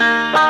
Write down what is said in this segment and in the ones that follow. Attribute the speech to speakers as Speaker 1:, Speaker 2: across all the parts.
Speaker 1: Música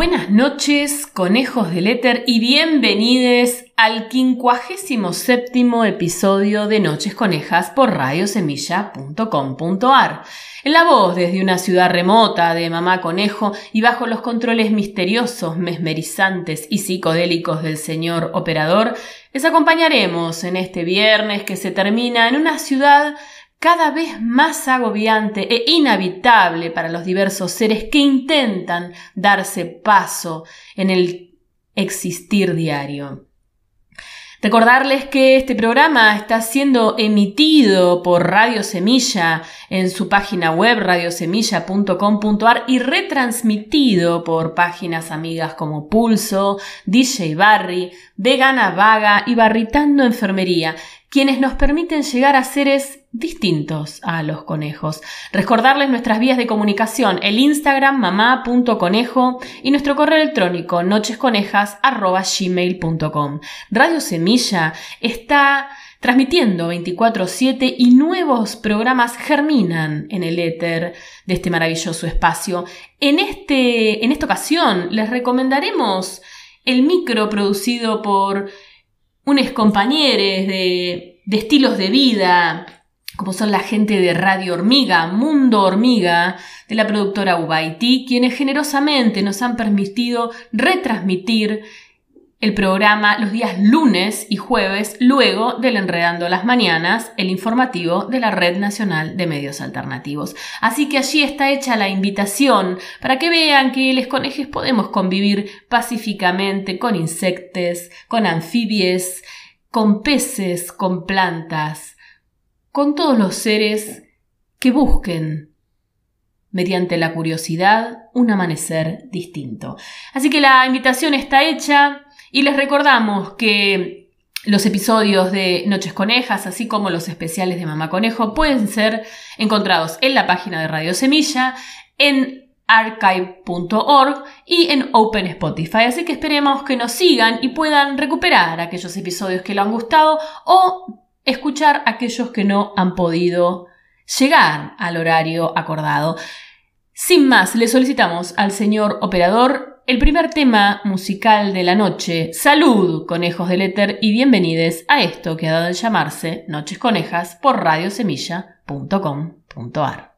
Speaker 2: Buenas noches, conejos del éter, y bienvenidos al 57 episodio de Noches Conejas por radiosemilla.com.ar. En la voz desde una ciudad remota de Mamá Conejo y bajo los controles misteriosos, mesmerizantes y psicodélicos del señor operador, les acompañaremos en este viernes que se termina en una ciudad cada vez más agobiante e inhabitable para los diversos seres que intentan darse paso en el existir diario. Recordarles que este programa está siendo emitido por Radio Semilla en su página web radiosemilla.com.ar y retransmitido por páginas amigas como Pulso, DJ Barry, Vegana Vaga y Barritando Enfermería, quienes nos permiten llegar a seres distintos a los conejos. Recordarles nuestras vías de comunicación, el Instagram mamá.conejo y nuestro correo electrónico nochesconejas.gmail.com. Radio Semilla está transmitiendo 24/7 y nuevos programas germinan en el éter de este maravilloso espacio. En, este, en esta ocasión les recomendaremos el micro producido por unos compañeros de, de estilos de vida como son la gente de Radio Hormiga, Mundo Hormiga, de la productora Ubaiti, quienes generosamente nos han permitido retransmitir el programa los días lunes y jueves, luego del Enredando las Mañanas, el informativo de la Red Nacional de Medios Alternativos. Así que allí está hecha la invitación para que vean que les conejes podemos convivir pacíficamente con insectos, con anfibies, con peces, con plantas, con todos los seres que busquen, mediante la curiosidad, un amanecer distinto. Así que la invitación está hecha y les recordamos que los episodios de Noches Conejas, así como los especiales de Mamá Conejo, pueden ser encontrados en la página de Radio Semilla, en archive.org y en Open Spotify. Así que esperemos que nos sigan y puedan recuperar aquellos episodios que les han gustado o escuchar aquellos que no han podido llegar al horario acordado. Sin más, le solicitamos al señor operador el primer tema musical de la noche. Salud, conejos del éter, y bienvenidos a esto que ha dado en llamarse Noches Conejas por radiosemilla.com.ar.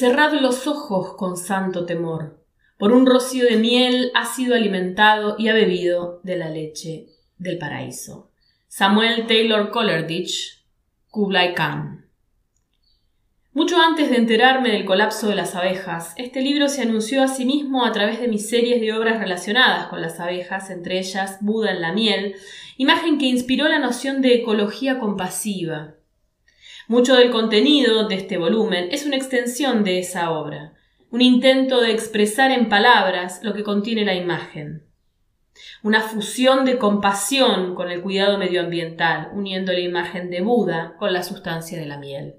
Speaker 2: cerrad los ojos con santo temor. Por un rocío de miel ha sido alimentado y ha bebido de la leche del paraíso. Samuel Taylor Coleridge, Kublai Khan. Mucho antes de enterarme del colapso de las abejas, este libro se anunció a sí mismo a través de mis series de obras relacionadas con las abejas, entre ellas Buda en la miel, imagen que inspiró la noción de ecología compasiva. Mucho del contenido de este volumen es una extensión de esa obra, un intento de expresar en palabras lo que contiene la imagen. Una fusión de compasión con el cuidado medioambiental, uniendo la imagen de Buda con la sustancia de la miel.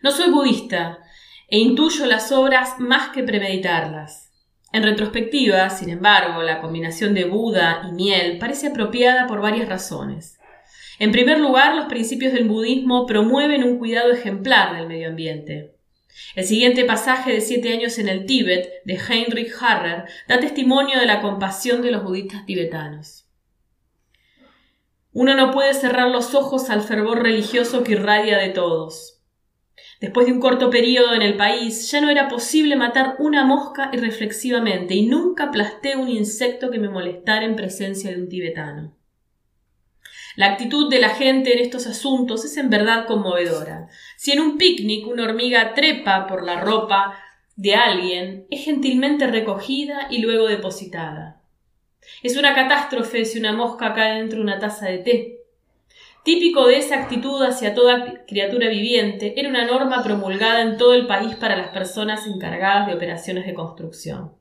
Speaker 2: No soy budista e intuyo las obras más que premeditarlas. En retrospectiva, sin embargo, la combinación de Buda y miel parece apropiada por varias razones. En primer lugar, los principios del budismo promueven un cuidado ejemplar del medio ambiente. El siguiente pasaje de siete años en el Tíbet de Heinrich Harrer da testimonio de la compasión de los budistas tibetanos. Uno no puede cerrar los ojos al fervor religioso que irradia de todos. Después de un corto periodo en el país, ya no era posible matar una mosca irreflexivamente y nunca aplasté un insecto que me molestara en presencia de un tibetano. La actitud de la gente en estos asuntos es en verdad conmovedora. Si en un picnic una hormiga trepa por la ropa de alguien, es gentilmente recogida y luego depositada. Es una catástrofe si una mosca cae dentro de una taza de té. Típico de esa actitud hacia toda criatura viviente, era una norma promulgada en todo el país para las personas encargadas de operaciones de construcción.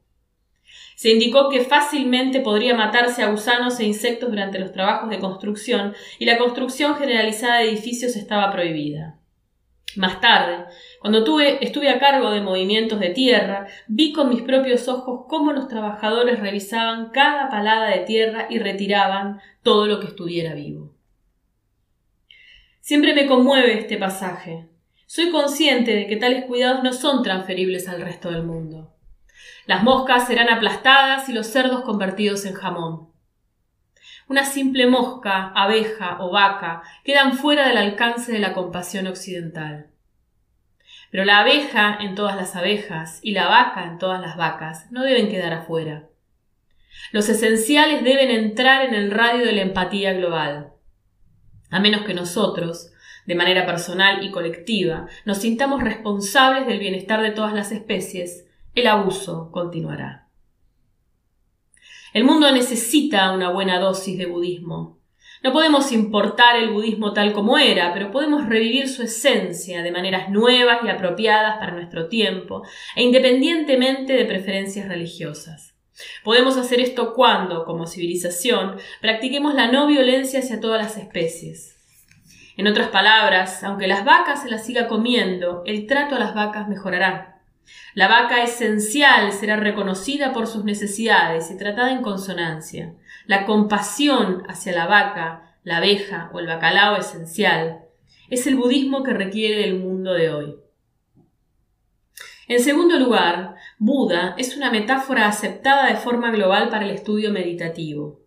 Speaker 2: Se indicó que fácilmente podría matarse a gusanos e insectos durante los trabajos de construcción y la construcción generalizada de edificios estaba prohibida. Más tarde, cuando estuve a cargo de movimientos de tierra, vi con mis propios ojos cómo los trabajadores revisaban cada palada de tierra y retiraban todo lo que estuviera vivo. Siempre me conmueve este pasaje. Soy consciente de que tales cuidados no son transferibles al resto del mundo. Las moscas serán aplastadas y los cerdos convertidos en jamón. Una simple mosca, abeja o vaca quedan fuera del alcance de la compasión occidental. Pero la abeja en todas las abejas y la vaca en todas las vacas no deben quedar afuera. Los esenciales deben entrar en el radio de la empatía global a menos que nosotros, de manera personal y colectiva, nos sintamos responsables del bienestar de todas las especies, el abuso continuará. El mundo necesita una buena dosis de budismo. No podemos importar el budismo tal como era, pero podemos revivir su esencia de maneras nuevas y apropiadas para nuestro tiempo, e independientemente de preferencias religiosas. Podemos hacer esto cuando, como civilización, practiquemos la no violencia hacia todas las especies. En otras palabras, aunque las vacas se las siga comiendo, el trato a las vacas mejorará. La vaca esencial será reconocida por sus necesidades y tratada en consonancia. La compasión hacia la vaca, la abeja o el bacalao esencial es el budismo que requiere el mundo de hoy. En segundo lugar, Buda es una metáfora aceptada de forma global para el estudio meditativo.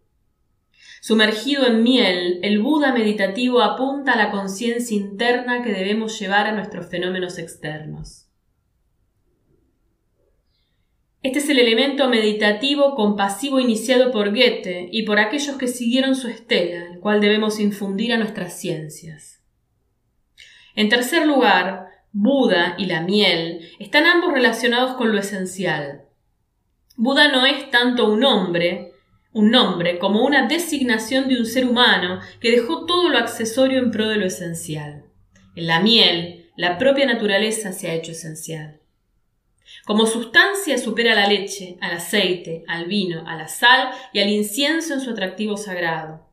Speaker 2: Sumergido en miel, el Buda meditativo apunta a la conciencia interna que debemos llevar a nuestros fenómenos externos. Este es el elemento meditativo compasivo iniciado por Goethe y por aquellos que siguieron su estela, el cual debemos infundir a nuestras ciencias. En tercer lugar, Buda y la miel están ambos relacionados con lo esencial. Buda no es tanto un hombre, un nombre, como una designación de un ser humano que dejó todo lo accesorio en pro de lo esencial. En la miel, la propia naturaleza se ha hecho esencial. Como sustancia supera a la leche, al aceite, al vino, a la sal y al incienso en su atractivo sagrado.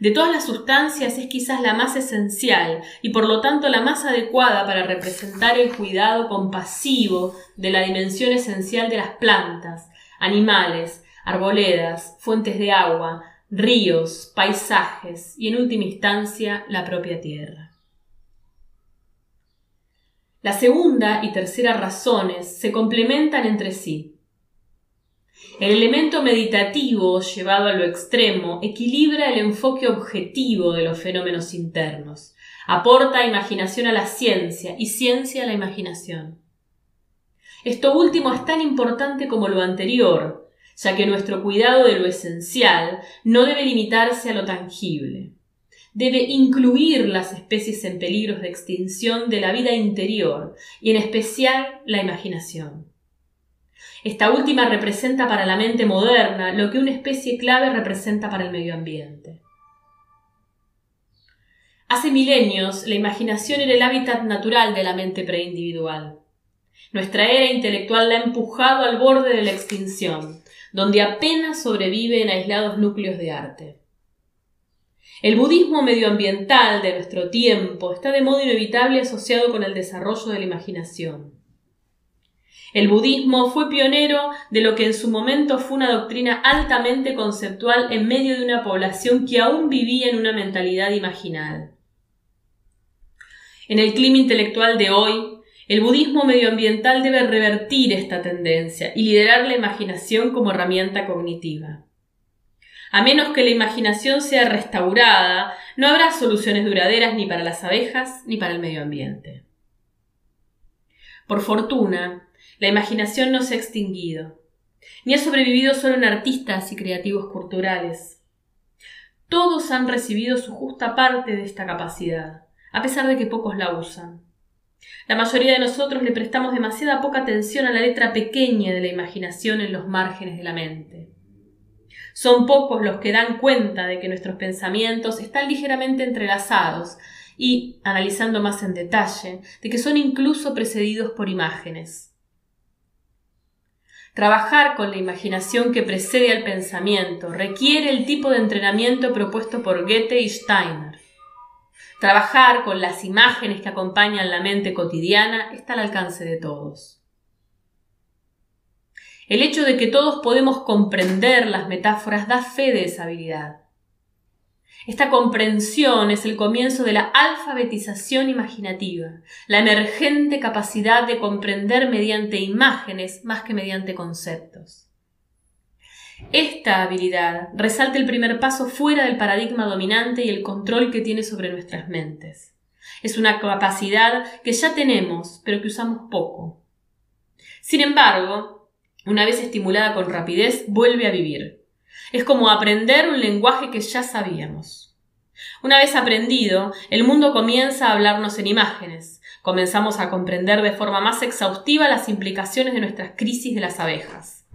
Speaker 2: De todas las sustancias es quizás la más esencial y por lo tanto la más adecuada para representar el cuidado compasivo de la dimensión esencial de las plantas, animales, arboledas, fuentes de agua, ríos, paisajes y en última instancia la propia tierra. La segunda y tercera razones se complementan entre sí. El elemento meditativo, llevado a lo extremo, equilibra el enfoque objetivo de los fenómenos internos, Aporta imaginación a la ciencia y ciencia a la imaginación. Esto último es tan importante como lo anterior, ya que nuestro cuidado de lo esencial no debe limitarse a lo tangible. Debe incluir las especies en peligros de extinción de la vida interior y en especial la imaginación. Esta última representa para la mente moderna lo que una especie clave representa para el medio ambiente. Hace milenios, la imaginación era el hábitat natural de la mente preindividual. Nuestra era intelectual la ha empujado al borde de la extinción, donde apenas sobreviven aislados núcleos de arte. El budismo medioambiental de nuestro tiempo está de modo inevitable asociado con el desarrollo de la imaginación. El budismo fue pionero de lo que en su momento fue una doctrina altamente conceptual en medio de una población que aún vivía en una mentalidad imaginal. En el clima intelectual de hoy, el budismo medioambiental debe revertir esta tendencia y liderar la imaginación como herramienta cognitiva. A menos que la imaginación sea restaurada, no habrá soluciones duraderas ni para las abejas ni para el medio ambiente. Por fortuna, la imaginación no se ha extinguido, ni ha sobrevivido solo en artistas y creativos culturales. Todos han recibido su justa parte de esta capacidad, a pesar de que pocos la usan. La mayoría de nosotros le prestamos demasiada poca atención a la letra pequeña de la imaginación en los márgenes de la mente. Son pocos los que dan cuenta de que nuestros pensamientos están ligeramente entrelazados y, analizando más en detalle, de que son incluso precedidos por imágenes. Trabajar con la imaginación que precede al pensamiento requiere el tipo de entrenamiento propuesto por Goethe y Steiner. Trabajar con las imágenes que acompañan la mente cotidiana está al alcance de todos. El hecho de que todos podemos comprender las metáforas da fe de esa habilidad. Esta comprensión es el comienzo de la alfabetización imaginativa, la emergente capacidad de comprender mediante imágenes más que mediante conceptos. Esta habilidad resalta el primer paso fuera del paradigma dominante y el control que tiene sobre nuestras mentes. Es una capacidad que ya tenemos, pero que usamos poco. Sin embargo, una vez estimulada con rapidez, vuelve a vivir. Es como aprender un lenguaje que ya sabíamos. Una vez aprendido, el mundo comienza a hablarnos en imágenes. Comenzamos a comprender de forma más exhaustiva las implicaciones de nuestras crisis de las abejas.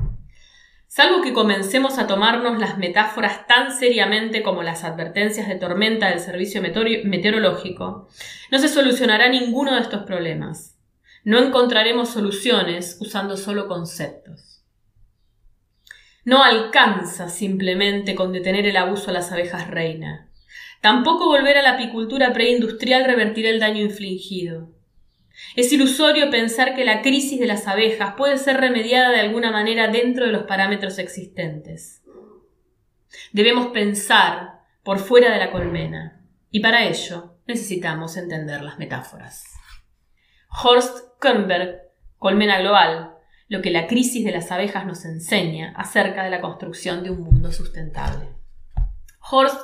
Speaker 2: Salvo que comencemos a tomarnos las metáforas tan seriamente como las advertencias de tormenta del servicio meteorológico, no se solucionará ninguno de estos problemas. No encontraremos soluciones usando solo conceptos. No alcanza simplemente con detener el abuso a las abejas reina. Tampoco volver a la apicultura preindustrial revertirá el daño infligido. Es ilusorio pensar que la crisis de las abejas puede ser remediada de alguna manera dentro de los parámetros existentes. Debemos pensar por fuera de la colmena, y para ello necesitamos entender las metáforas. Horst Kernberg, Colmena Global, lo que la crisis de las abejas nos enseña acerca de la construcción de un mundo sustentable. Horst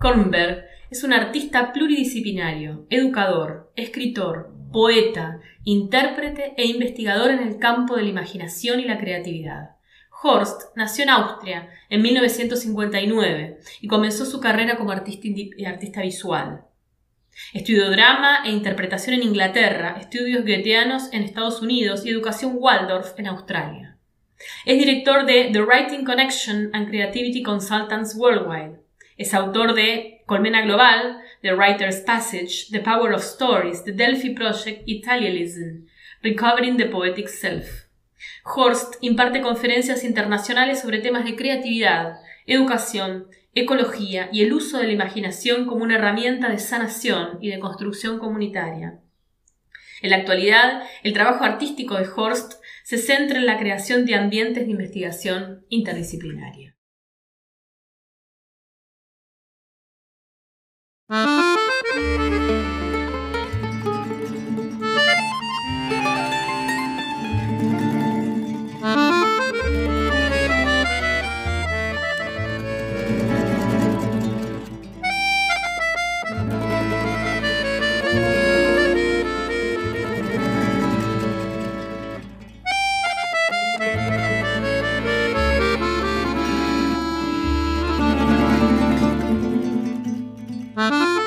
Speaker 2: Kernberg es un artista pluridisciplinario, educador, escritor, poeta, intérprete e investigador en el campo de la imaginación y la creatividad. Horst nació en Austria en 1959 y comenzó su carrera como artista, artista visual. Estudió drama e interpretación en Inglaterra, estudios goetheanos en Estados Unidos y educación Waldorf en Australia. Es director de The Writing Connection and Creativity Consultants Worldwide. Es autor de Colmena Global, The Writer's Passage, The Power of Stories, The Delphi Project, Italianism, Recovering the Poetic Self. Horst imparte conferencias internacionales sobre temas de creatividad, educación, ecología y el uso de la imaginación como una herramienta de sanación y de construcción comunitaria. En la actualidad, el trabajo artístico de Horst se centra en la creación de ambientes de investigación interdisciplinaria. Mm-hmm.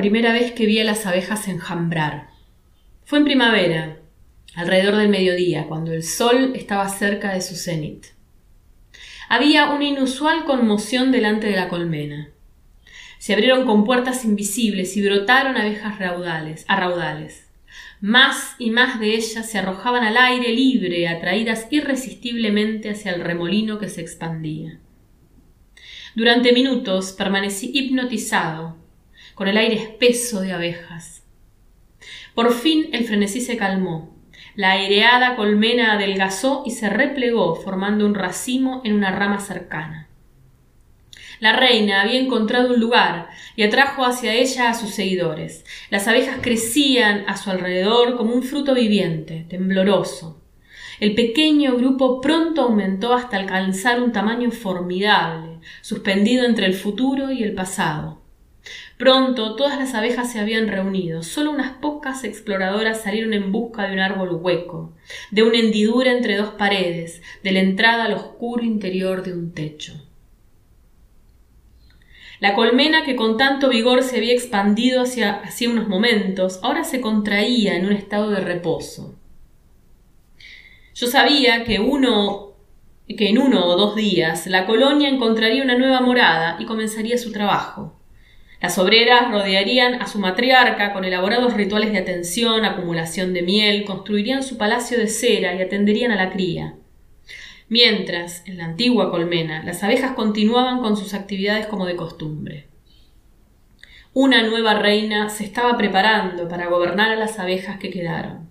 Speaker 2: Primera vez que vi a las abejas enjambrar. Fue en primavera, alrededor del mediodía, cuando el sol estaba cerca de su cenit. Había una inusual conmoción delante de la colmena. Se abrieron compuertas invisibles y brotaron abejas raudales, a raudales. Más y más de ellas se arrojaban al aire libre, atraídas irresistiblemente hacia el remolino que se expandía. Durante minutos permanecí hipnotizado, con el aire espeso de abejas. Por fin el frenesí se calmó. La aireada colmena adelgazó y se replegó, formando un racimo en una rama cercana. La reina había encontrado un lugar y atrajo hacia ella a sus seguidores. Las abejas crecían a su alrededor como un fruto viviente, tembloroso. El pequeño grupo pronto aumentó hasta alcanzar un tamaño formidable, suspendido entre el futuro y el pasado. Pronto todas las abejas se habían reunido. Solo unas pocas exploradoras salieron en busca de un árbol hueco, de una hendidura entre dos paredes, de la entrada al oscuro interior de un techo. La colmena que con tanto vigor se había expandido hacia, unos momentos, ahora se contraía en un estado de reposo. Yo sabía que uno que en uno o dos días la colonia encontraría una nueva morada y comenzaría su trabajo. Las obreras rodearían a su matriarca con elaborados rituales de atención, acumulación de miel, construirían su palacio de cera y atenderían a la cría. Mientras, en la antigua colmena, las abejas continuaban con sus actividades como de costumbre. Una nueva reina se estaba preparando para gobernar a las abejas que quedaron.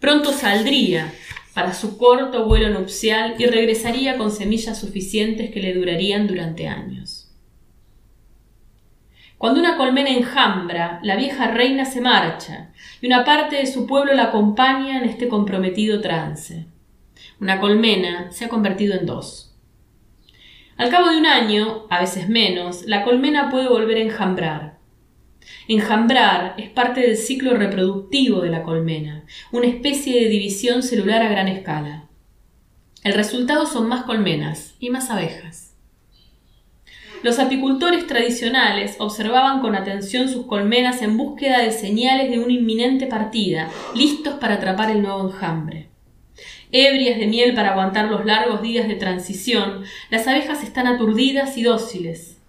Speaker 2: Pronto saldría para su corto vuelo nupcial y regresaría con semillas suficientes que le durarían durante años. Cuando una colmena enjambra, la vieja reina se marcha, y una parte de su pueblo la acompaña en este comprometido trance. Una colmena se ha convertido en dos. Al cabo de un año, a veces menos, la colmena puede volver a enjambrar. Enjambrar es parte del ciclo reproductivo de la colmena, una especie de división celular a gran escala. El resultado son más colmenas y más abejas. Los apicultores tradicionales observaban con atención sus colmenas en búsqueda de señales de una inminente partida, listos para atrapar el nuevo enjambre. Ebrias de miel para aguantar los largos días de transición, las abejas están aturdidas y dóciles.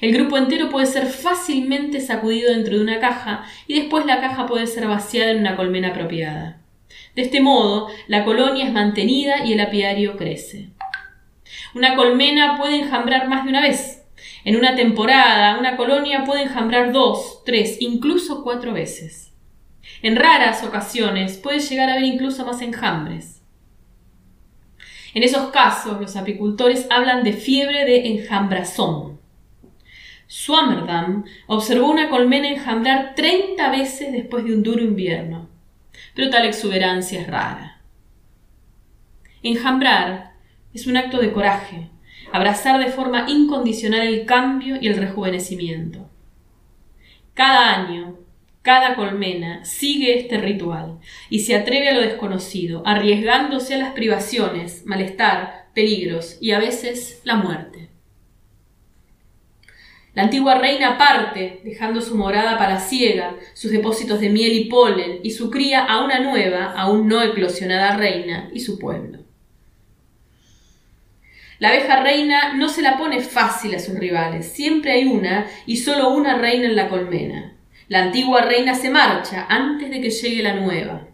Speaker 2: El grupo entero puede ser fácilmente sacudido dentro de una caja y después la caja puede ser vaciada en una colmena apropiada. De este modo, la colonia es mantenida y el apiario crece. Una colmena puede enjambrar más de una vez. En una temporada, una colonia puede enjambrar dos, tres, incluso cuatro veces. En raras ocasiones puede llegar a haber incluso más enjambres. En esos casos, los apicultores hablan de fiebre de enjambrazón. Swammerdam observó una colmena enjambrar treinta veces después de un duro invierno. Pero tal exuberancia es rara. Enjambrar es un acto de coraje, abrazar de forma incondicional el cambio y el rejuvenecimiento. Cada año, cada colmena sigue este ritual y se atreve a lo desconocido, arriesgándose a las privaciones, malestar, peligros y a veces la muerte. La antigua reina parte, dejando su morada para ciega, sus depósitos de miel y polen, y su cría a una nueva, aún no eclosionada reina y su pueblo. La abeja reina no se la pone fácil a sus rivales, siempre hay una y solo una reina en la colmena. La antigua reina se marcha antes de que llegue la nueva.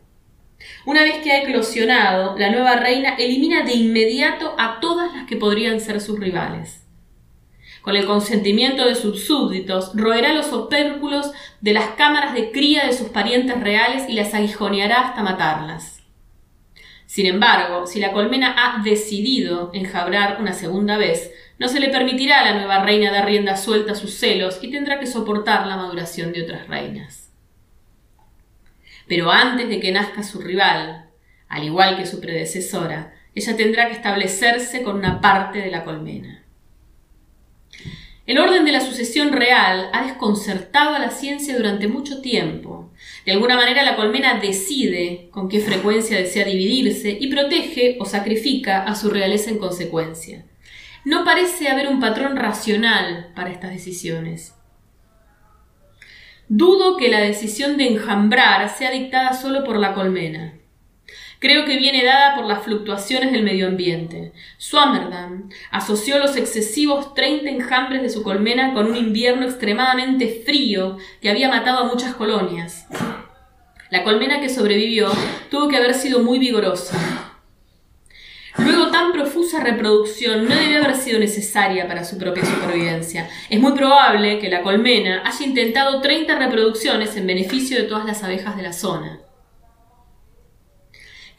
Speaker 2: Una vez que ha eclosionado, la nueva reina elimina de inmediato a todas las que podrían ser sus rivales. Con el consentimiento de sus súbditos, roerá los opérculos de las cámaras de cría de sus parientes reales y las aguijoneará hasta matarlas. Sin embargo, si la colmena ha decidido enjabrar una segunda vez, no se le permitirá a la nueva reina dar rienda suelta a sus celos y tendrá que soportar la maduración de otras reinas. Pero antes de que nazca su rival, al igual que su predecesora, ella tendrá que establecerse con una parte de la colmena. El orden de la sucesión real ha desconcertado a la ciencia durante mucho tiempo. De alguna manera la colmena decide con qué frecuencia desea dividirse y protege o sacrifica a su realeza en consecuencia. No parece haber un patrón racional para estas decisiones. Dudo que la decisión de enjambrar sea dictada solo por la colmena. Creo que viene dada por las fluctuaciones del medio ambiente. Swammerdam asoció los excesivos 30 enjambres de su colmena con un invierno extremadamente frío que había matado a muchas colonias. La colmena que sobrevivió tuvo que haber sido muy vigorosa. Luego, tan profusa reproducción no debió haber sido necesaria para su propia supervivencia. Es muy probable que la colmena haya intentado 30 reproducciones en beneficio de todas las abejas de la zona.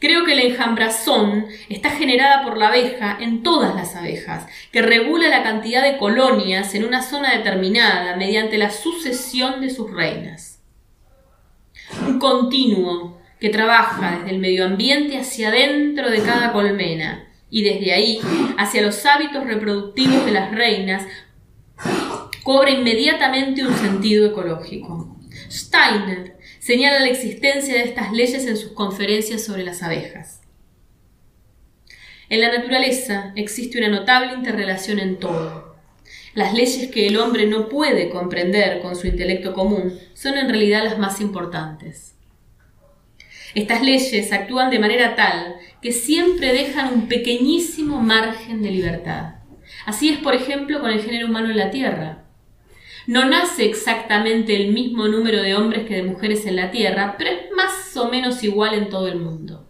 Speaker 2: Creo que la enjambrazón está generada por la abeja en todas las abejas, que regula la cantidad de colonias en una zona determinada mediante la sucesión de sus reinas. Un continuo que trabaja desde el medio ambiente hacia adentro de cada colmena y desde ahí hacia los hábitos reproductivos de las reinas cobra inmediatamente un sentido ecológico. Steiner señala la existencia de estas leyes en sus conferencias sobre las abejas. En la naturaleza existe una notable interrelación en todo. Las leyes que el hombre no puede comprender con su intelecto común son en realidad las más importantes. Estas leyes actúan de manera tal que siempre dejan un pequeñísimo margen de libertad. Así es, por ejemplo, con el género humano en la Tierra. No nace exactamente el mismo número de hombres que de mujeres en la Tierra, pero es más o menos igual en todo el mundo.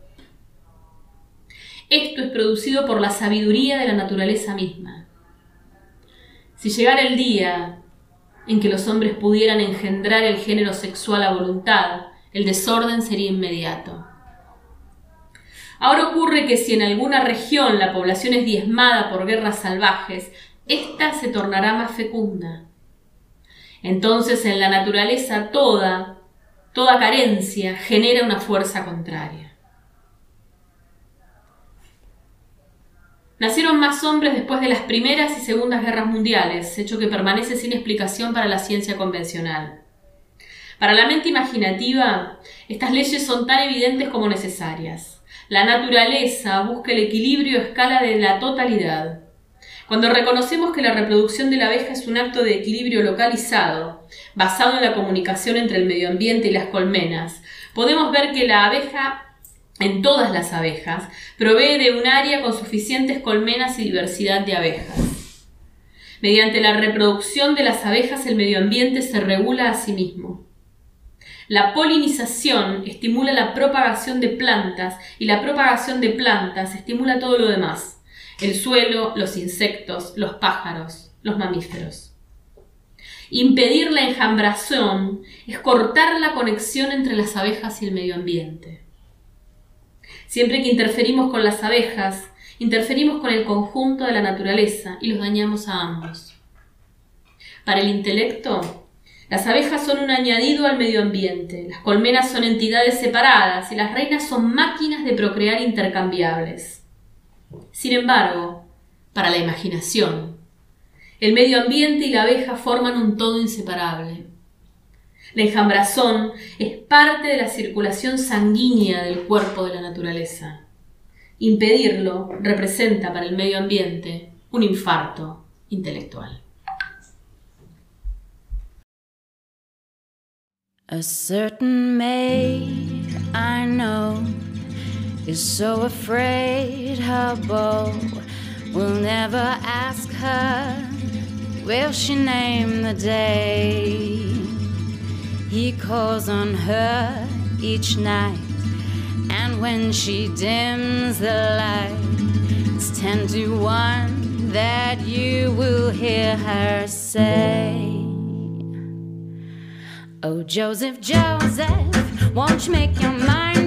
Speaker 2: Esto es producido por la sabiduría de la naturaleza misma. Si llegara el día en que los hombres pudieran engendrar el género sexual a voluntad, el desorden sería inmediato. Ahora ocurre que si en alguna región la población es diezmada por guerras salvajes, ésta se tornará más fecunda. Entonces en la naturaleza toda, toda carencia genera una fuerza contraria. Nacieron más hombres después de las primeras y segundas guerras mundiales, hecho que permanece sin explicación para la ciencia convencional. Para la mente imaginativa, estas leyes son tan evidentes como necesarias. La naturaleza busca el equilibrio a escala de la totalidad. Cuando reconocemos que la reproducción de la abeja es un acto de equilibrio localizado, basado en la comunicación entre el medio ambiente y las colmenas, podemos ver que la abeja, en todas las abejas, provee de un área con suficientes colmenas y diversidad de abejas. Mediante la reproducción de las abejas el medio ambiente se regula a sí mismo. La polinización estimula la propagación de plantas y la propagación de plantas estimula todo lo demás, el suelo, los insectos, los pájaros, los mamíferos. Impedir la enjambración es cortar la conexión entre las abejas y el medio ambiente. Siempre que interferimos con las abejas, interferimos con el conjunto de la naturaleza y los dañamos a ambos. Para el intelecto, las abejas son un añadido al medio ambiente, las colmenas son entidades separadas y las reinas son máquinas de procrear intercambiables. Sin embargo, para la imaginación, el medio ambiente y la abeja forman un todo inseparable. La enjambrazón es parte de la circulación sanguínea del cuerpo de la naturaleza. Impedirlo representa para el medio ambiente un infarto intelectual.
Speaker 3: A certain maid I know is so afraid her beau will never ask her, will she name the day? He calls on her each night, and when she dims the light, it's ten to one that you will hear her say. Oh, Joseph, Joseph, won't you make your mind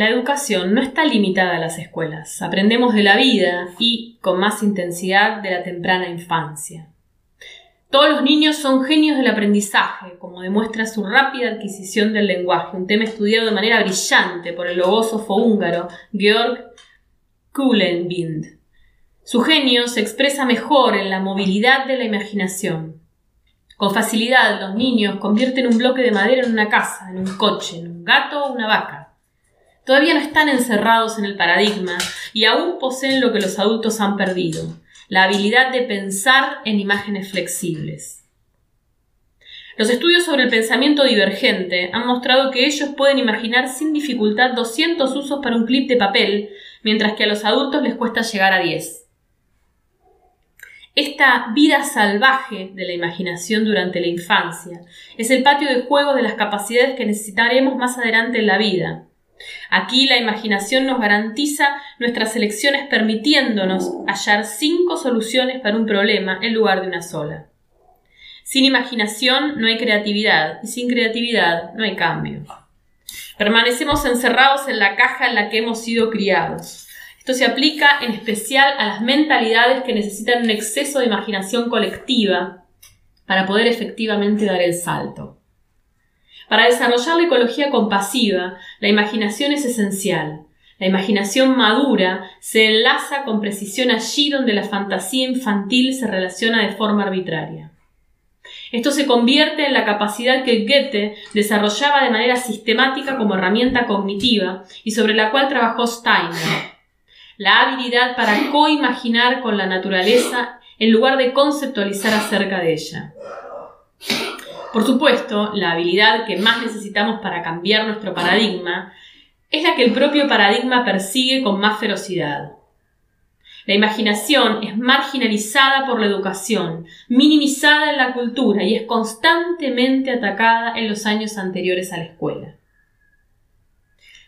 Speaker 2: la educación no está limitada a las escuelas. Aprendemos de la vida y, con más intensidad, de la temprana infancia. Todos los niños son genios del aprendizaje, como demuestra su rápida adquisición del lenguaje, un tema estudiado de manera brillante por el logósofo húngaro Georg Kuhlenbind. Su genio se expresa mejor en la movilidad de la imaginación. Con facilidad los niños convierten un bloque de madera en una casa, en un coche, en un gato o una vaca. Todavía no están encerrados en el paradigma y aún poseen lo que los adultos han perdido, la habilidad de pensar en imágenes flexibles. Los estudios sobre el pensamiento divergente han mostrado que ellos pueden imaginar sin dificultad 200 usos para un clip de papel, mientras que a los adultos les cuesta llegar a 10. Esta vida salvaje de la imaginación durante la infancia es el patio de juegos de las capacidades que necesitaremos más adelante en la vida. Aquí la imaginación nos garantiza nuestras elecciones permitiéndonos hallar cinco soluciones para un problema en lugar de una sola. Sin imaginación no hay creatividad y sin creatividad no hay cambio. Permanecemos encerrados en la caja en la que hemos sido criados. Esto se aplica en especial a las mentalidades que necesitan un exceso de imaginación colectiva para poder efectivamente dar el salto. Para desarrollar la ecología compasiva, la imaginación es esencial. La imaginación madura se enlaza con precisión allí donde la fantasía infantil se relaciona de forma arbitraria. Esto se convierte en la capacidad que Goethe desarrollaba de manera sistemática como herramienta cognitiva y sobre la cual trabajó Steiner. La habilidad para coimaginar con la naturaleza en lugar de conceptualizar acerca de ella. Por supuesto, la habilidad que más necesitamos para cambiar nuestro paradigma es la que el propio paradigma persigue con más ferocidad. La imaginación es marginalizada por la educación, minimizada en la cultura y es constantemente atacada en los años anteriores a la escuela.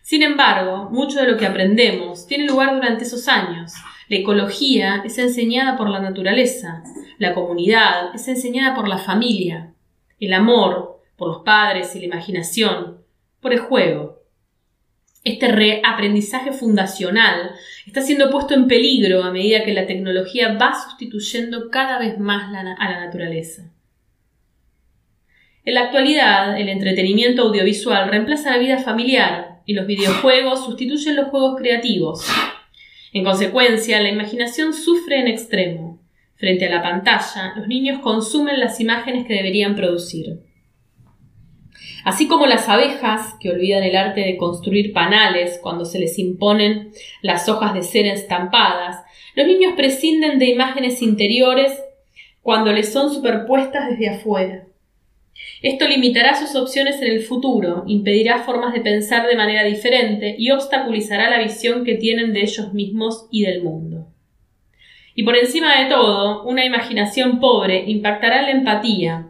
Speaker 2: Sin embargo, mucho de lo que aprendemos tiene lugar durante esos años. La ecología es enseñada por la naturaleza, la comunidad es enseñada por la familia, el amor por los padres y la imaginación, por el juego. Este reaprendizaje fundacional está siendo puesto en peligro a medida que la tecnología va sustituyendo cada vez más a la naturaleza. En la actualidad, el entretenimiento audiovisual reemplaza la vida familiar y los videojuegos sustituyen los juegos creativos. En consecuencia, la imaginación sufre en extremo. Frente a la pantalla, los niños consumen las imágenes que deberían producir. Así como las abejas, que olvidan el arte de construir panales cuando se les imponen las hojas de cera estampadas, los niños prescinden de imágenes interiores cuando les son superpuestas desde afuera. Esto limitará sus opciones en el futuro, impedirá formas de pensar de manera diferente y obstaculizará la visión que tienen de ellos mismos y del mundo. Y por encima de todo, una imaginación pobre impactará la empatía,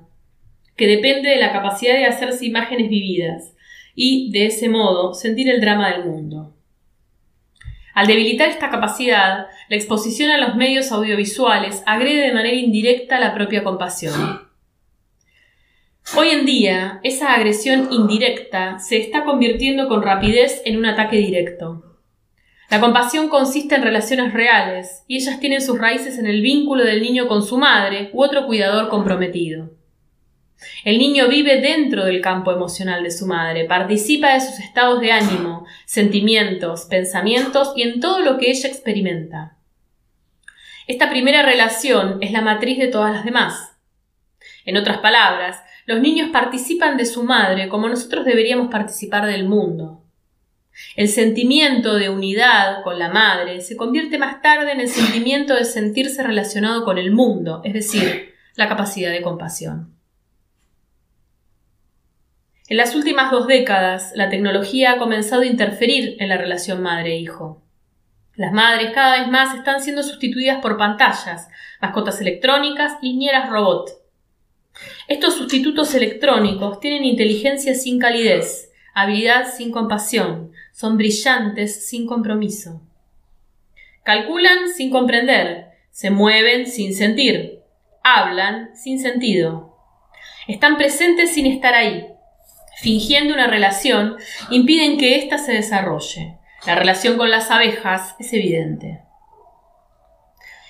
Speaker 2: que depende de la capacidad de hacerse imágenes vividas y, de ese modo, sentir el drama del mundo. Al debilitar esta capacidad, la exposición a los medios audiovisuales agrede de manera indirecta la propia compasión. Hoy en día, esa agresión indirecta se está convirtiendo con rapidez en un ataque directo. La compasión consiste en relaciones reales, y ellas tienen sus raíces en el vínculo del niño con su madre u otro cuidador comprometido. El niño vive dentro del campo emocional de su madre, participa de sus estados de ánimo, sentimientos, pensamientos y en todo lo que ella experimenta. Esta primera relación es la matriz de todas las demás. En otras palabras, los niños participan de su madre como nosotros deberíamos participar del mundo. El sentimiento de unidad con la madre se convierte más tarde en el sentimiento de sentirse relacionado con el mundo, es decir, la capacidad de compasión. En las últimas dos décadas, la tecnología ha comenzado a interferir en la relación madre-hijo. Las madres cada vez más están siendo sustituidas por pantallas, mascotas electrónicas y nieras robot. Estos sustitutos electrónicos tienen inteligencia sin calidez, habilidad sin compasión, son brillantes sin compromiso. Calculan sin comprender, se mueven sin sentir, hablan sin sentido. Están presentes sin estar ahí. Fingiendo una relación, impiden que ésta se desarrolle. La relación con las abejas es evidente.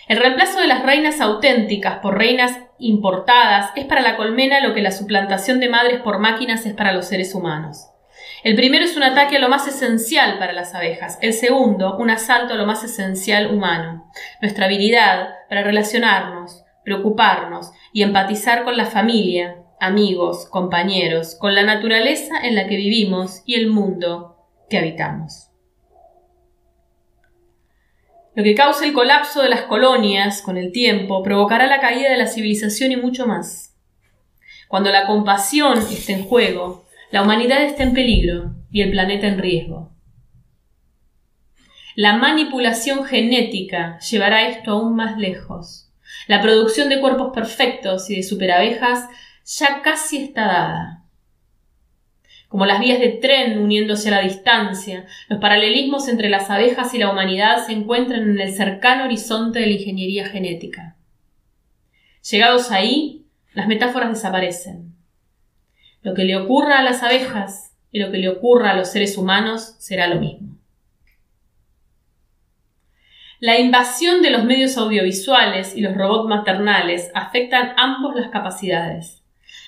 Speaker 2: El reemplazo de las reinas auténticas por reinas importadas es para la colmena lo que la suplantación de madres por máquinas es para los seres humanos. El primero es un ataque a lo más esencial para las abejas, el segundo un asalto a lo más esencial humano, nuestra habilidad para relacionarnos, preocuparnos y empatizar con la familia, amigos, compañeros, con la naturaleza en la que vivimos y el mundo que habitamos. Lo que causa el colapso de las colonias con el tiempo provocará la caída de la civilización y mucho más. Cuando la compasión esté en juego, la humanidad está en peligro y el planeta en riesgo. La manipulación genética llevará esto aún más lejos. La producción de cuerpos perfectos y de superabejas ya casi está dada como las vías de tren uniéndose a la distancia, los paralelismos entre las abejas y la humanidad se encuentran en el cercano horizonte de la ingeniería genética. Llegados ahí, las metáforas desaparecen. Lo que le ocurra a las abejas y lo que le ocurra a los seres humanos será lo mismo. La invasión de los medios audiovisuales y los robots maternales afectan ambos las capacidades.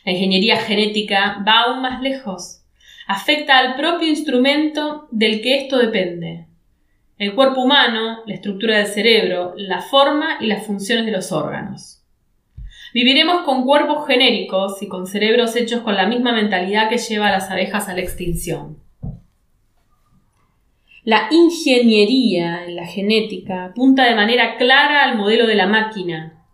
Speaker 2: La ingeniería genética va aún más lejos afecta al propio instrumento del que esto depende. El cuerpo humano, la estructura del cerebro, la forma y las funciones de los órganos. Viviremos con cuerpos genéricos y con cerebros hechos con la misma mentalidad que lleva a las abejas a la extinción. La ingeniería en la genética apunta de manera clara al modelo de la máquina,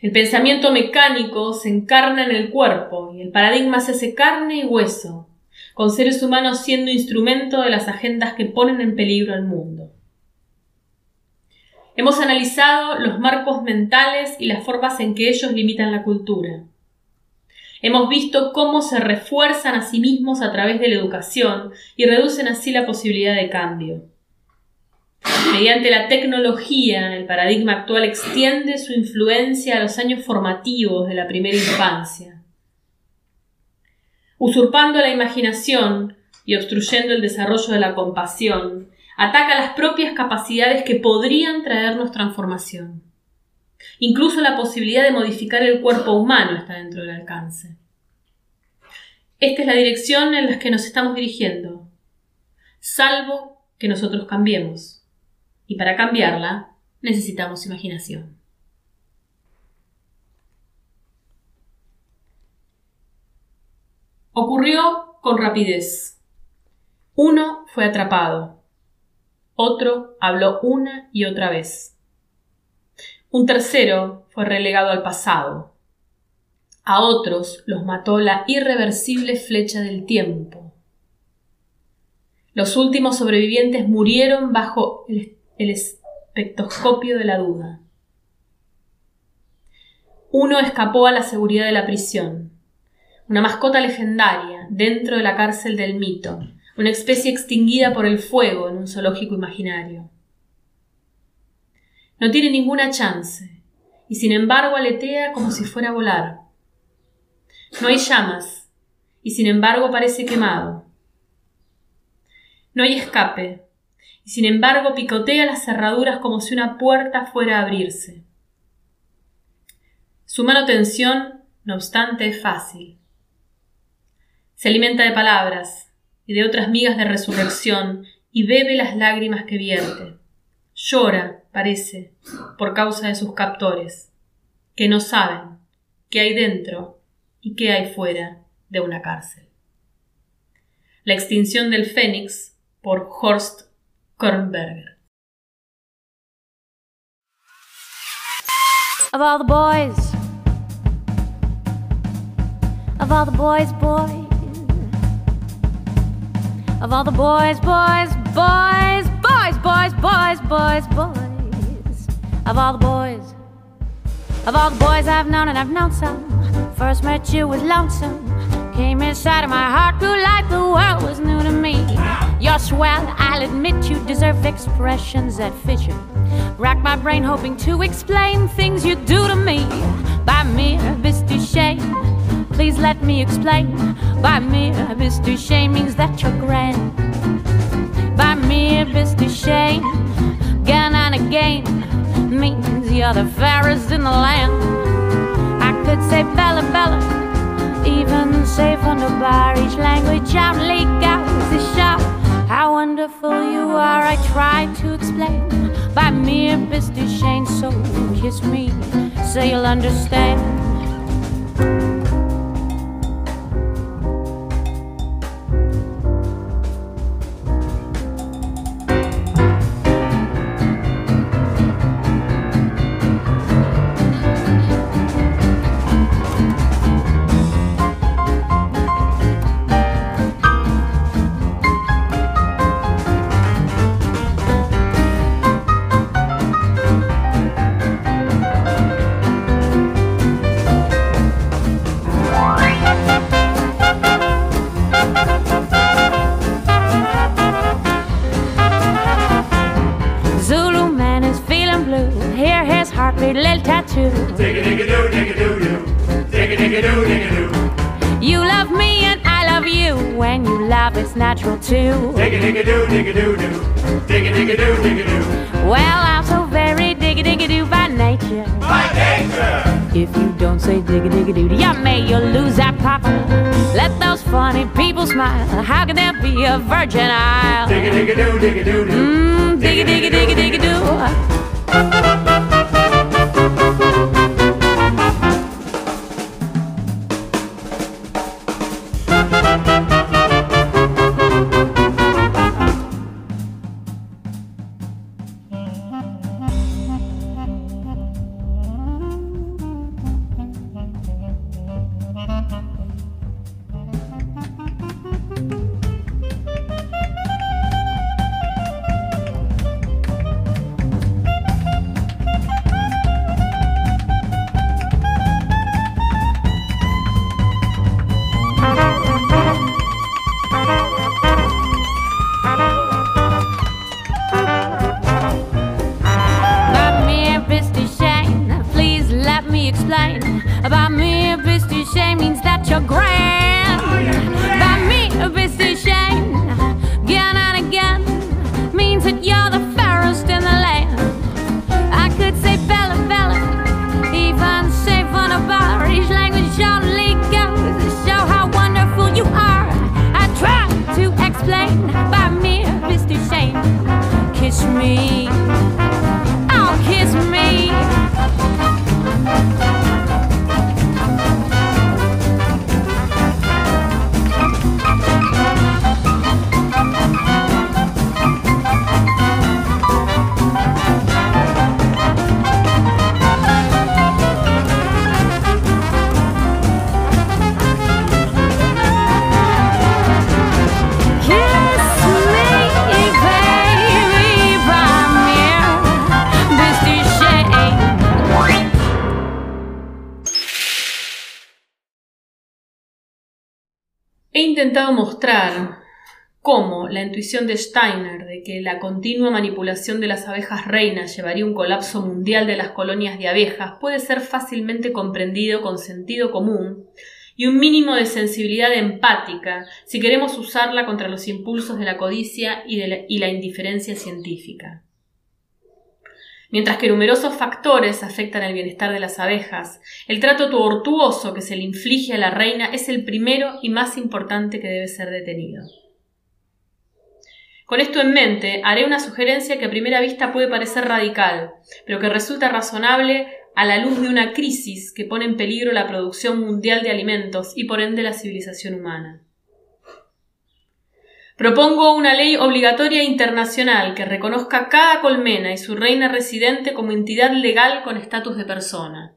Speaker 2: el pensamiento mecánico se encarna en el cuerpo y el paradigma se hace carne y hueso, con seres humanos siendo instrumento de las agendas que ponen en peligro al mundo. Hemos analizado los marcos mentales y las formas en que ellos limitan la cultura. Hemos visto cómo se refuerzan a sí mismos a través de la educación y reducen así la posibilidad de cambio. Mediante la tecnología, el paradigma actual extiende su influencia a los años formativos de la primera infancia, usurpando la imaginación y obstruyendo el desarrollo de la compasión, ataca las propias capacidades que podrían traernos transformación. Incluso la posibilidad de modificar el cuerpo humano está dentro del alcance. Esta es la dirección en la que nos estamos dirigiendo, salvo que nosotros cambiemos. Y para cambiarla necesitamos imaginación. Ocurrió con rapidez. Uno fue atrapado. Otro habló una y otra vez. Un tercero fue relegado al pasado. A otros los mató la irreversible flecha del tiempo. Los últimos sobrevivientes murieron bajo el el espectroscopio de la duda. Uno escapó a la seguridad de la prisión, una mascota legendaria dentro de la cárcel del mito, una especie extinguida por el fuego en un zoológico imaginario. No tiene ninguna chance, y sin embargo aletea como si fuera a volar. No hay llamas, y sin embargo parece quemado. No hay escape, y sin embargo picotea las cerraduras como si una puerta fuera a abrirse. Su manutención, no obstante, es fácil. Se alimenta de palabras y de otras migas de resurrección y bebe las lágrimas que vierte. Llora, parece, por causa de sus captores, que no saben qué hay dentro y qué hay fuera de una cárcel. La extinción del Fénix por Horst Kornberger.
Speaker 3: of all the boys, of all the boys, boys, of all the boys, boys, boys, boys, boys, boys, boys, boys, of all the boys, of all the boys I've known and I've known some. First met you was lonesome. Came inside of my heart, grew like the world was new to me. You're swell, I'll admit you deserve expressions that fit you. Rack my brain hoping to explain things you do to me. By mere Mr. Shame, please let me explain. By mere Mr. Shame means that you're grand. By mere Mr. Shame, again and again means you're the fairest in the land. I could say Bella Bella, even say Wunderbar. Each language out, leak out the shout. How wonderful you are, I try to explain by mere Mr. Shane. So kiss me, so you'll understand. digga doo, digga doo doo, digga digga doo, digga doo. Well, I'm so very digga digga doo by nature. By nature. If you don't say digga digga doo, yeah, may you lose that poppa. Let those funny people smile. How can there be a virgin isle? Digga digga doo, digga doo doo. Mmm, digga digga digga digga
Speaker 2: doo. Intentado mostrar cómo la intuición de Steiner de que la continua manipulación de las abejas reinas llevaría a un colapso mundial de las colonias de abejas puede ser fácilmente comprendido con sentido común y un mínimo de sensibilidad empática si queremos usarla contra los impulsos de la codicia y, de y la indiferencia científica. Mientras que numerosos factores afectan el bienestar de las abejas, el trato tortuoso que se le inflige a la reina es el primero y más importante que debe ser detenido. Con esto en mente, haré una sugerencia que a primera vista puede parecer radical, pero que resulta razonable a la luz de una crisis que pone en peligro la producción mundial de alimentos y por ende la civilización humana. Propongo una ley obligatoria internacional que reconozca cada colmena y su reina residente como entidad legal con estatus de persona.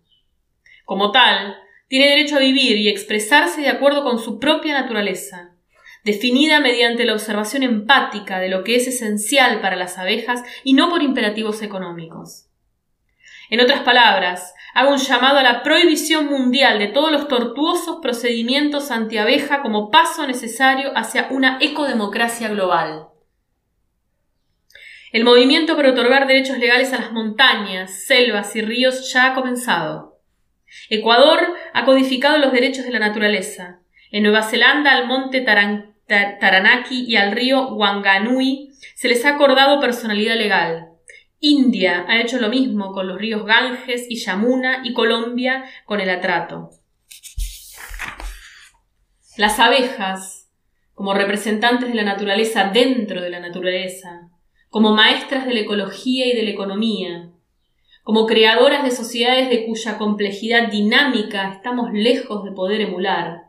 Speaker 2: Como tal, tiene derecho a vivir y expresarse de acuerdo con su propia naturaleza, definida mediante la observación empática de lo que es esencial para las abejas y no por imperativos económicos. En otras palabras, hago un llamado a la prohibición mundial de todos los tortuosos procedimientos antiabeja como paso necesario hacia una ecodemocracia global. El movimiento para otorgar derechos legales a las montañas, selvas y ríos ya ha comenzado. Ecuador ha codificado los derechos de la naturaleza. En Nueva Zelanda al monte Taran- Ta- Taranaki y al río Wanganui se les ha acordado personalidad legal. India ha hecho lo mismo con los ríos Ganges y Yamuna y Colombia con el atrato. Las abejas, como representantes de la naturaleza dentro de la naturaleza, como maestras de la ecología y de la economía, como creadoras de sociedades de cuya complejidad dinámica estamos lejos de poder emular,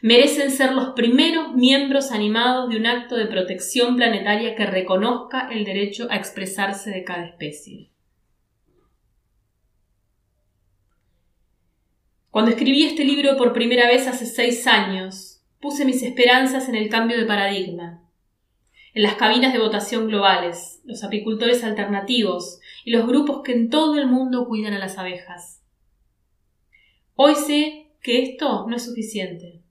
Speaker 2: merecen ser los primeros miembros animados de un acto de protección planetaria que reconozca el derecho a expresarse de cada especie. Cuando escribí este libro por primera vez hace seis años, puse mis esperanzas en el cambio de paradigma, en las cabinas de votación globales, los apicultores alternativos y los grupos que en todo el mundo cuidan a las abejas. Hoy sé que esto no es suficiente.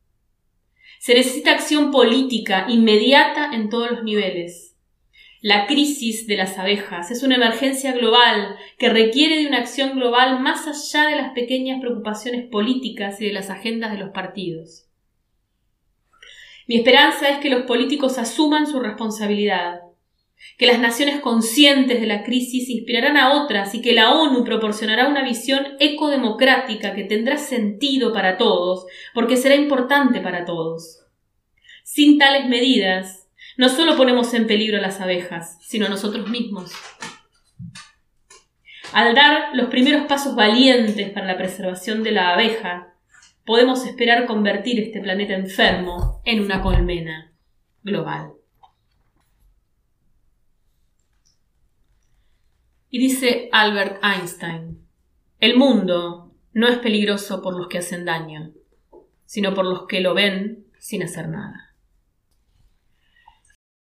Speaker 2: Se necesita acción política inmediata en todos los niveles. La crisis de las abejas es una emergencia global que requiere de una acción global más allá de las pequeñas preocupaciones políticas y de las agendas de los partidos. Mi esperanza es que los políticos asuman su responsabilidad, que las naciones conscientes de la crisis inspirarán a otras y que la ONU proporcionará una visión ecodemocrática que tendrá sentido para todos, porque será importante para todos. Sin tales medidas, no solo ponemos en peligro a las abejas, sino a nosotros mismos. Al dar los primeros pasos valientes para la preservación de la abeja, podemos esperar convertir este planeta enfermo en una colmena global. Y dice Albert Einstein, el mundo no es peligroso por los que hacen daño, sino por los que lo ven sin hacer nada.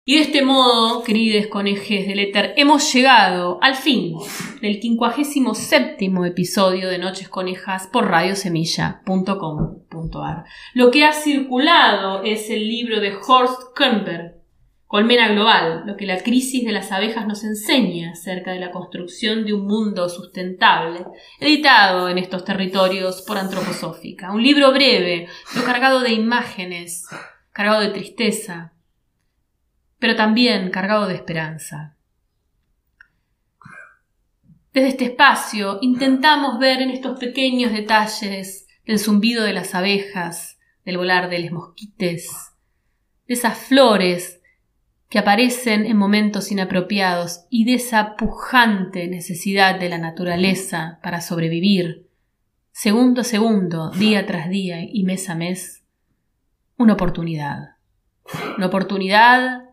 Speaker 2: Y de este modo, queridos conejes del éter, hemos llegado al fin del 57 episodio de Noches Conejas por radiosemilla.com.ar. Lo que ha circulado es el libro de Horst Kemper, Colmena Global, lo que la crisis de las abejas nos enseña acerca de la construcción de un mundo sustentable, editado en estos territorios por Antroposófica. Un libro breve, pero cargado de imágenes, cargado de tristeza, pero también cargado de esperanza. Desde este espacio intentamos ver en estos pequeños detalles del zumbido de las abejas, del volar de los mosquites, de esas flores que aparecen en momentos inapropiados y de esa pujante necesidad de la naturaleza para sobrevivir, segundo a segundo, día tras día y mes a mes, una oportunidad. Una oportunidad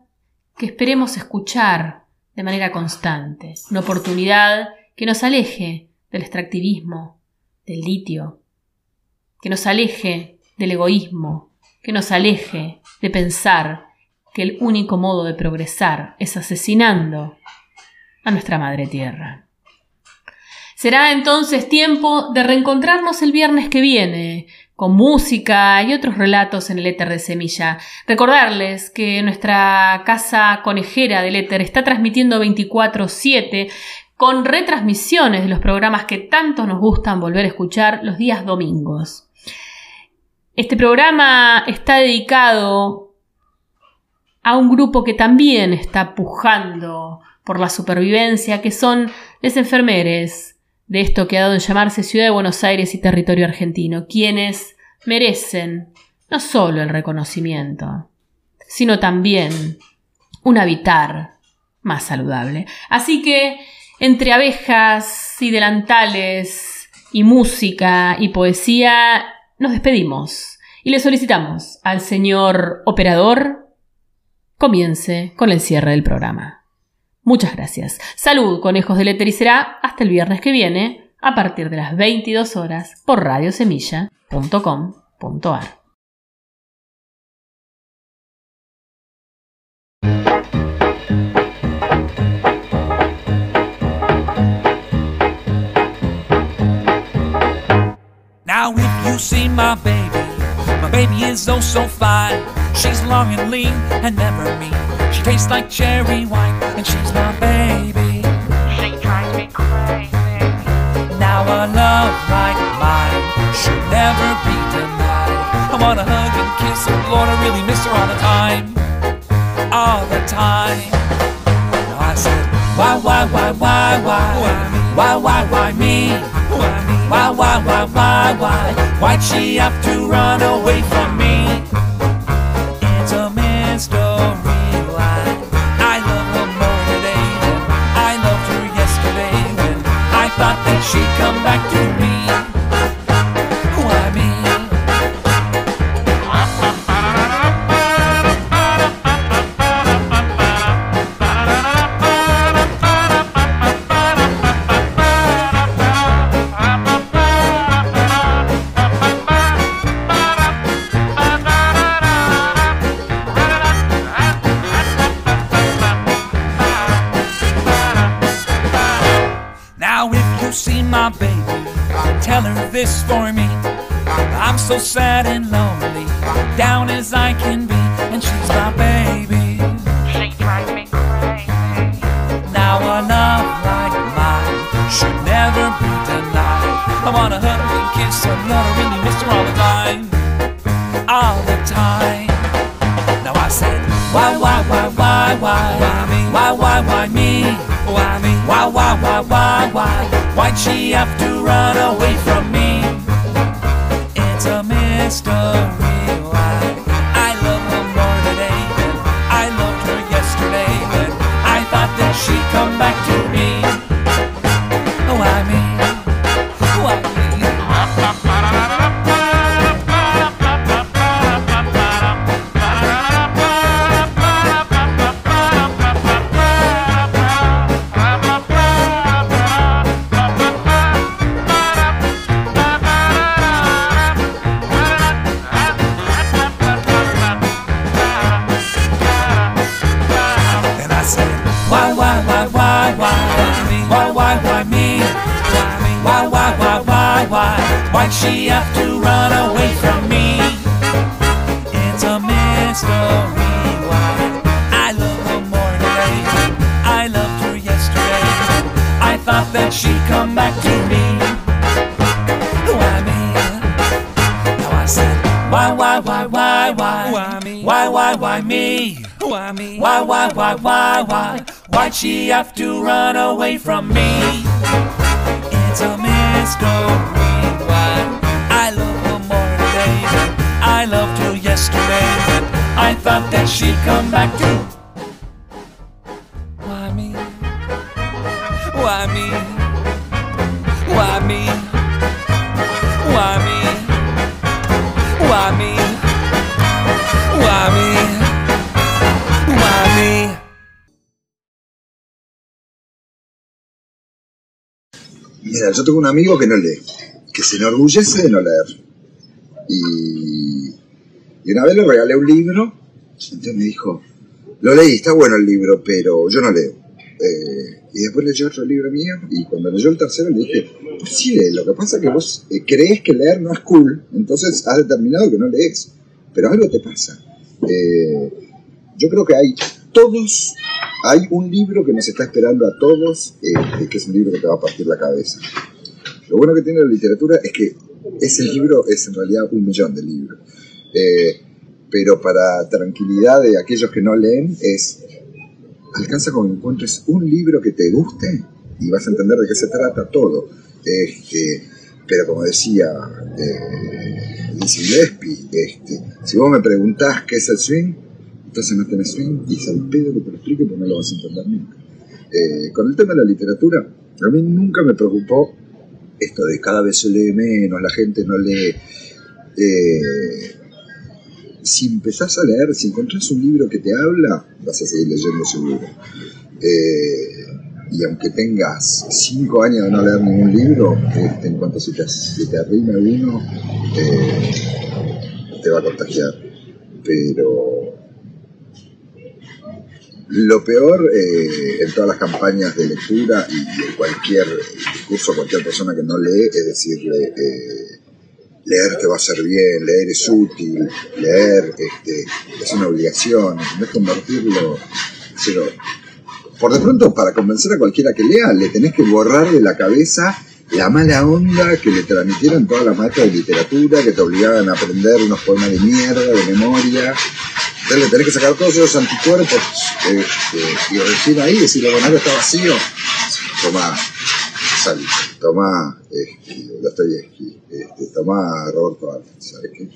Speaker 2: que esperemos escuchar de manera constante, una oportunidad que nos aleje del extractivismo, del litio, que nos aleje del egoísmo, que nos aleje de pensar que el único modo de progresar es asesinando a nuestra madre tierra. Será entonces tiempo de reencontrarnos el viernes que viene con música y otros relatos en el éter de semilla. Recordarles que nuestra casa conejera del éter está transmitiendo 24/7 con retransmisiones de los programas que tanto nos gustan volver a escuchar los días domingos. Este programa está dedicado a un grupo que también está pujando por la supervivencia, que son los enfermeres de esto que ha dado en llamarse Ciudad de Buenos Aires y territorio argentino, quienes merecen no solo el reconocimiento, sino también un habitar más saludable. Así que, entre abejas y delantales y música y poesía, nos despedimos y le solicitamos al señor operador comience con el cierre del programa. Muchas gracias. Salud, conejos del éter y será hasta el viernes que viene a partir de las 22 horas por radiosemilla.com.ar.
Speaker 4: Now baby, my baby is oh so fine. She's long and lean and never mean. She tastes like cherry wine, and she's my baby. She drives me crazy. Now a love like mine should never be denied. I wanna hug and kiss her, Lord, I really miss her all the time, all the time. Now I said, why, why, why, why, why, why, why, why me? Why, why, why, why, why? Why'd she have to run away from me? she come back to me? This for me. I'm so sad and lonely, down as I can be, and she's my baby. She drives me crazy. Now a love like mine should never be denied. I wanna hug and kiss her, love her, really miss her all the time, all the time. Now I said, why, why, why, why, why, why me? Why, why, why me? Why me? Why, why, why, why, why? Why'd she have to run away from me? It's a mystery Why, me? Why me? Why, why, why, why, why? Why'd she have to run away from me? It's a mystery why I love her more today than I loved her yesterday. I thought that she'd come back to.
Speaker 5: Tengo un amigo que no lee, que se enorgullece de no leer. Y, y una vez le regalé un libro, entonces me dijo, lo leí, está bueno el libro, pero yo no leo. Eh, y después leyó otro libro mío, y cuando leyó el tercero le dije, pues sí, lo que pasa es que vos eh, crees que leer no es cool, entonces has determinado que no lees, pero algo te pasa. Eh, yo creo que hay todos, hay un libro que nos está esperando a todos, eh, que es un libro que te va a partir la cabeza. Lo bueno que tiene la literatura es que ese libro es en realidad un millón de libros. Eh, pero para tranquilidad de aquellos que no leen, es alcanza con que encuentres un libro que te guste y vas a entender de qué se trata todo. Este, pero como decía eh, este, si vos me preguntás qué es el swing, entonces no tenés swing y es al pedo que te lo explique porque no lo vas a entender nunca. Eh, con el tema de la literatura, a mí nunca me preocupó esto de cada vez se lee menos, la gente no lee. eh, si empezás a leer, si encontrás un libro que te habla, vas a seguir leyendo seguro. Eh, y aunque tengas cinco años de no leer ningún libro, este, en cuanto se te, se te arrime uno, eh, te va a contagiar. Pero lo peor eh, en todas las campañas de lectura y en cualquier discurso, cualquier persona que no lee, es decirle, eh, leer te va a hacer bien, leer es útil, leer este, es una obligación, no es convertirlo, pero por de pronto para convencer a cualquiera que lea, le tenés que borrar de la cabeza la mala onda que le transmitieron todas las maestras de literatura, que te obligaban a aprender unos poemas de mierda, de memoria. Entonces le tenés que sacar todos esos anticuerpos este, y recién ahí decirle, bueno, ahora está vacío. Tomá, Sally, tomá este, Dostoyevsky, este, tomá Roberto Alves, ¿sabes qué?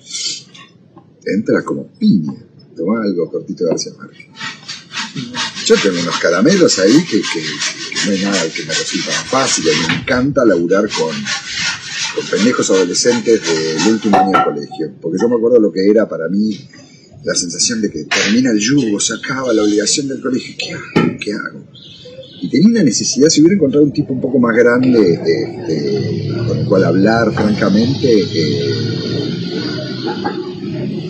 Speaker 5: Entra como piña, tomá algo cortito de García Márquez. Yo tengo unos caramelos ahí que, no hay nada que me resulta más fácil. Me encanta laburar con, con pendejos adolescentes del último año de colegio. Porque yo me acuerdo lo que era para mí la sensación de que termina el yugo, se acaba la obligación del colegio. ¿Qué hago? ¿Qué hago? Y tenía una necesidad, si hubiera encontrado un tipo un poco más grande con el cual hablar francamente, eh,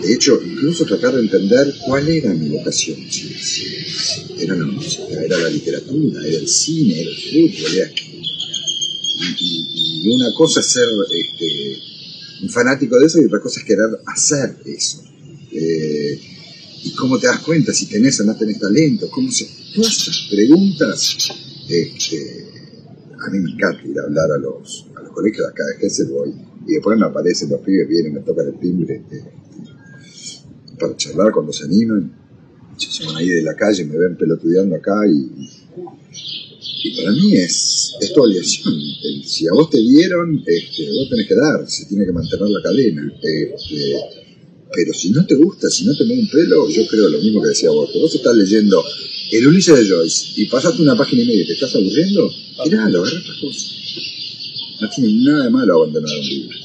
Speaker 5: de hecho, incluso tratar de entender cuál era mi vocación. Era la música, era la literatura, era el cine, era el fútbol, era... Y- y una cosa es ser este, un fanático de eso y otra cosa es querer hacer eso. Eh, ¿Y cómo te das cuenta si tenés o no tenés talento? ¿Cómo se... Todas esas preguntas, este, a mí me encanta ir a hablar a los, a los colegios de acá de Gessel voy y después me aparecen los pibes, vienen, me tocan el timbre eh, para charlar cuando se animan. Se llaman ahí de la calle, me ven pelotudeando acá y, y para mí es, es tu obligación. Si a vos te dieron, este, vos tenés que dar, se tiene que mantener la cadena. Este, pero si no te gusta, si no te mueve un pelo, yo creo lo mismo que decía vos. Que vos estás leyendo el Ulises de Joyce y pasaste una página y media y te estás aburriendo, tiralo, agarra otra cosa. No tiene nada de malo abandonar un libro.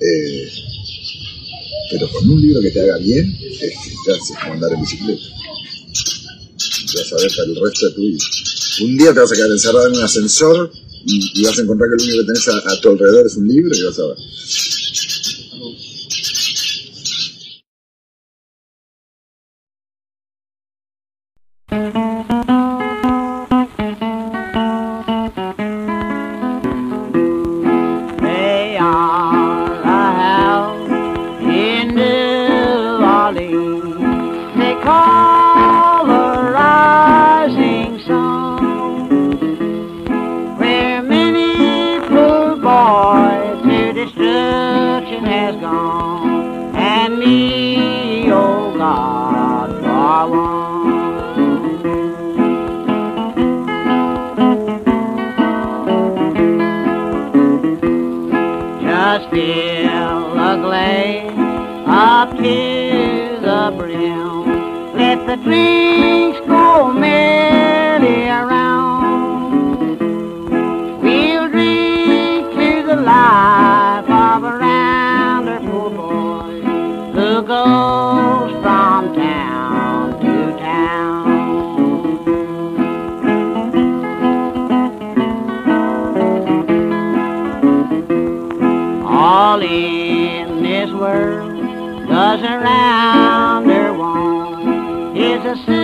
Speaker 5: Eh, pero con un libro que te haga bien, este, te hace como andar en bicicleta. Te vas a ver para el resto de tu vida. Un día te vas a quedar encerrado en un ascensor y, y vas a encontrar que lo único que tenés a, a tu alrededor es un libro y vas a ver.
Speaker 6: Just fill a glass up to the brim. Let the drinks go merrily does a rounder want is a